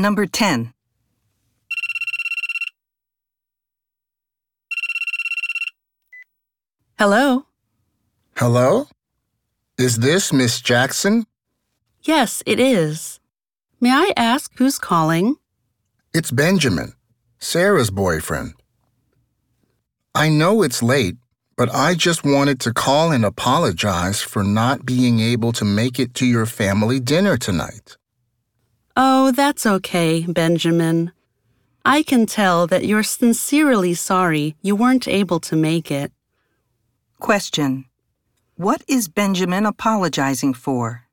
Number 10. Hello? Hello? Is this Miss Jackson? Yes, it is. May I ask who's calling? It's Benjamin, Sarah's boyfriend. I know it's late, but I just wanted to call and apologize for not being able to make it to your family dinner tonight. Oh, that's okay, Benjamin. I can tell that you're sincerely sorry you weren't able to make it. Question. What is Benjamin apologizing for?